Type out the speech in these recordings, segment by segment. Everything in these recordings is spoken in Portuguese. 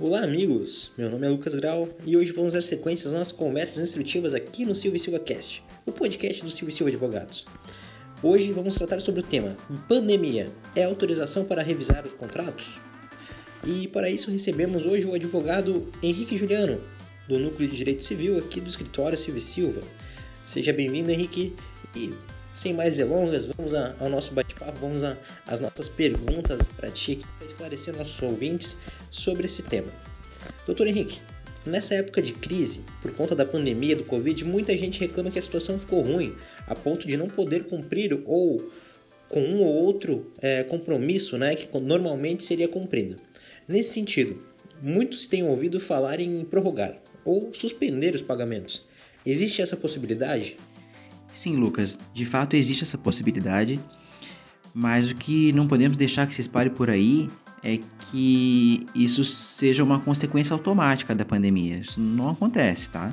Olá, amigos! Meu nome é Lucas Grau e hoje vamos dar sequência às nossas conversas instrutivas aqui no Silvio Silva Cast, o podcast do Silvio Silva Advogados. Hoje vamos tratar sobre o tema Pandemia é autorização para revisar os contratos? E para isso recebemos hoje o advogado Henrique Juliano, do Núcleo de Direito Civil aqui do escritório Silvio Silva. Seja bem-vindo, Henrique, e sem mais delongas, vamos ao nosso bate-papo, vamos às nossas perguntas para ti para esclarecer nossos ouvintes sobre esse tema. Doutor Henrique, nessa época de crise, por conta da pandemia do Covid, muita gente reclama que a situação ficou ruim, a ponto de não poder cumprir ou com um ou outro é, compromisso né, que normalmente seria cumprido. Nesse sentido, muitos têm ouvido falar em prorrogar ou suspender os pagamentos. Existe essa possibilidade? Sim, Lucas, de fato existe essa possibilidade, mas o que não podemos deixar que se espalhe por aí é que isso seja uma consequência automática da pandemia. Isso não acontece, tá?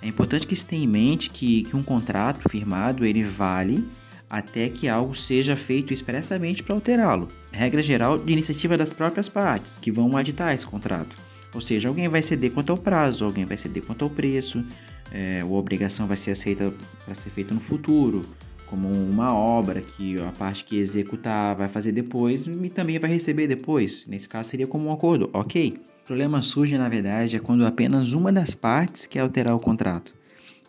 É importante que se tenha em mente que, que um contrato firmado ele vale até que algo seja feito expressamente para alterá-lo. Regra geral de iniciativa das próprias partes que vão aditar esse contrato. Ou seja, alguém vai ceder quanto ao prazo, alguém vai ceder quanto ao preço, é, a obrigação vai ser aceita para ser feita no futuro, como uma obra que a parte que executar vai fazer depois e também vai receber depois. Nesse caso seria como um acordo, ok. O problema surge na verdade é quando apenas uma das partes quer alterar o contrato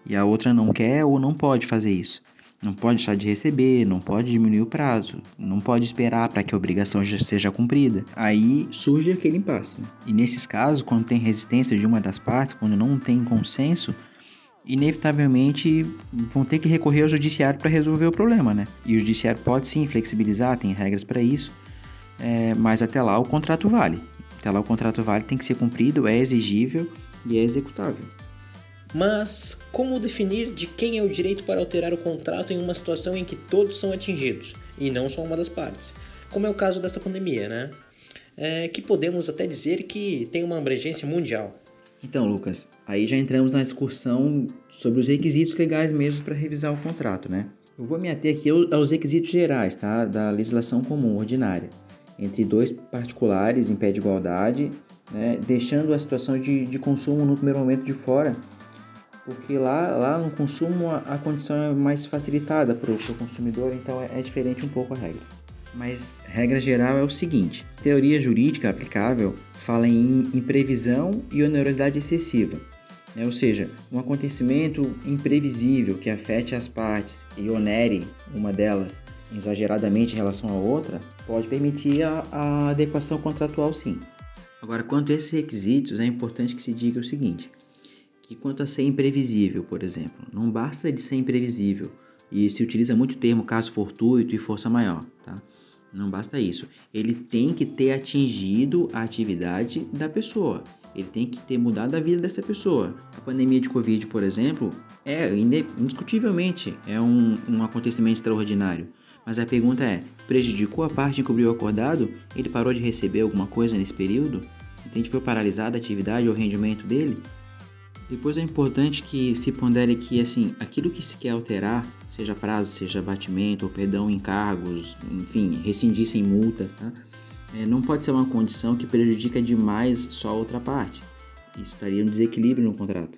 e a outra não quer ou não pode fazer isso. Não pode deixar de receber, não pode diminuir o prazo, não pode esperar para que a obrigação já seja cumprida. Aí surge aquele impasse. E nesses casos, quando tem resistência de uma das partes, quando não tem consenso, inevitavelmente vão ter que recorrer ao judiciário para resolver o problema, né? E o judiciário pode sim flexibilizar, tem regras para isso, é, mas até lá o contrato vale. Até lá o contrato vale, tem que ser cumprido, é exigível e é executável. Mas como definir de quem é o direito para alterar o contrato em uma situação em que todos são atingidos e não só uma das partes? Como é o caso dessa pandemia, né? É, que podemos até dizer que tem uma abrangência mundial. Então, Lucas, aí já entramos na discussão sobre os requisitos legais mesmo para revisar o contrato, né? Eu vou me ater aqui aos requisitos gerais, tá? Da legislação comum ordinária, entre dois particulares em pé de igualdade, né? deixando a situação de, de consumo no primeiro momento de fora, porque lá, lá no consumo a, a condição é mais facilitada para o consumidor, então é, é diferente um pouco a regra. Mas regra geral é o seguinte: teoria jurídica aplicável fala em imprevisão e onerosidade excessiva. É, ou seja, um acontecimento imprevisível que afete as partes e onere uma delas exageradamente em relação à outra pode permitir a, a adequação contratual sim. Agora, quanto a esses requisitos, é importante que se diga o seguinte: que quanto a ser imprevisível, por exemplo, não basta de ser imprevisível e se utiliza muito o termo caso fortuito e força maior, tá? Não basta isso. Ele tem que ter atingido a atividade da pessoa. Ele tem que ter mudado a vida dessa pessoa. A pandemia de Covid, por exemplo, é indiscutivelmente é um, um acontecimento extraordinário. Mas a pergunta é: prejudicou a parte em que o acordado? Ele parou de receber alguma coisa nesse período? Entende? Foi paralisada a atividade ou o rendimento dele? Depois é importante que se pondere que assim, aquilo que se quer alterar seja prazo, seja batimento, ou perdão em cargos, enfim, rescindir sem multa, tá? é, não pode ser uma condição que prejudica demais só a outra parte. Isso estaria um desequilíbrio no contrato.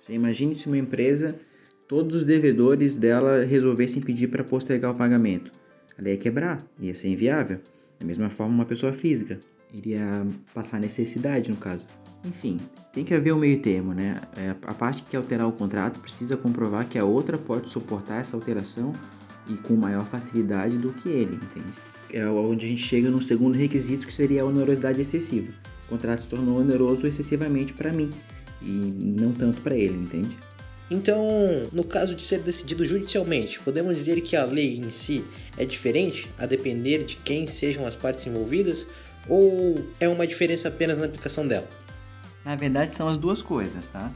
Você imagine se uma empresa, todos os devedores dela resolvessem pedir para postergar o pagamento. Ela ia quebrar, ia ser inviável. Da mesma forma, uma pessoa física iria passar necessidade, no caso. Enfim, tem que haver um meio termo, né? É, a parte que quer alterar o contrato precisa comprovar que a outra pode suportar essa alteração e com maior facilidade do que ele, entende? É onde a gente chega no segundo requisito que seria a onerosidade excessiva. O contrato se tornou oneroso excessivamente para mim e não tanto para ele, entende? Então, no caso de ser decidido judicialmente, podemos dizer que a lei em si é diferente a depender de quem sejam as partes envolvidas ou é uma diferença apenas na aplicação dela? Na verdade, são as duas coisas, tá?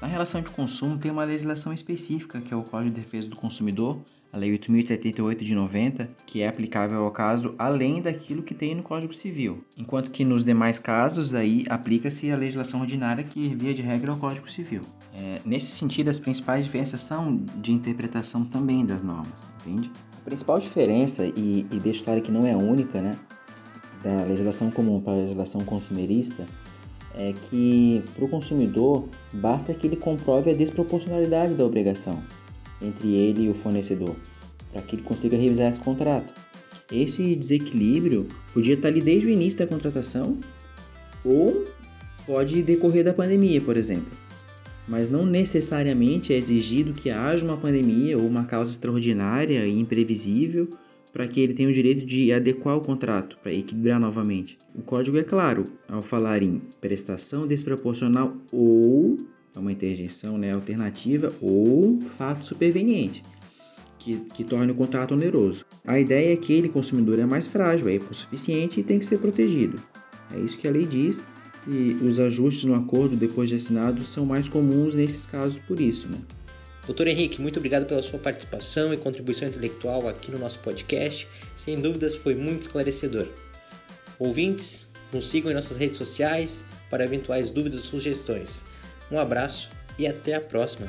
Na relação de consumo, tem uma legislação específica, que é o Código de Defesa do Consumidor, a Lei 8.078 de 90, que é aplicável ao caso além daquilo que tem no Código Civil. Enquanto que nos demais casos, aí aplica-se a legislação ordinária, que via de regra é o Código Civil. É, nesse sentido, as principais diferenças são de interpretação também das normas, entende? A principal diferença, e, e deixa claro que não é única, né, da legislação comum para a legislação consumerista, é que para o consumidor basta que ele comprove a desproporcionalidade da obrigação entre ele e o fornecedor, para que ele consiga revisar esse contrato. Esse desequilíbrio podia estar ali desde o início da contratação ou pode decorrer da pandemia, por exemplo. Mas não necessariamente é exigido que haja uma pandemia ou uma causa extraordinária e imprevisível para que ele tenha o direito de adequar o contrato para equilibrar novamente. O código é claro ao falar em prestação desproporcional ou é uma interjeição né, alternativa ou fato superveniente que, que torne o contrato oneroso. A ideia é que ele, consumidor, é mais frágil, é hipossuficiente e tem que ser protegido. É isso que a lei diz e os ajustes no acordo depois de assinado são mais comuns nesses casos por isso. Né? Doutor Henrique, muito obrigado pela sua participação e contribuição intelectual aqui no nosso podcast. Sem dúvidas, foi muito esclarecedor. Ouvintes, nos sigam em nossas redes sociais para eventuais dúvidas ou sugestões. Um abraço e até a próxima!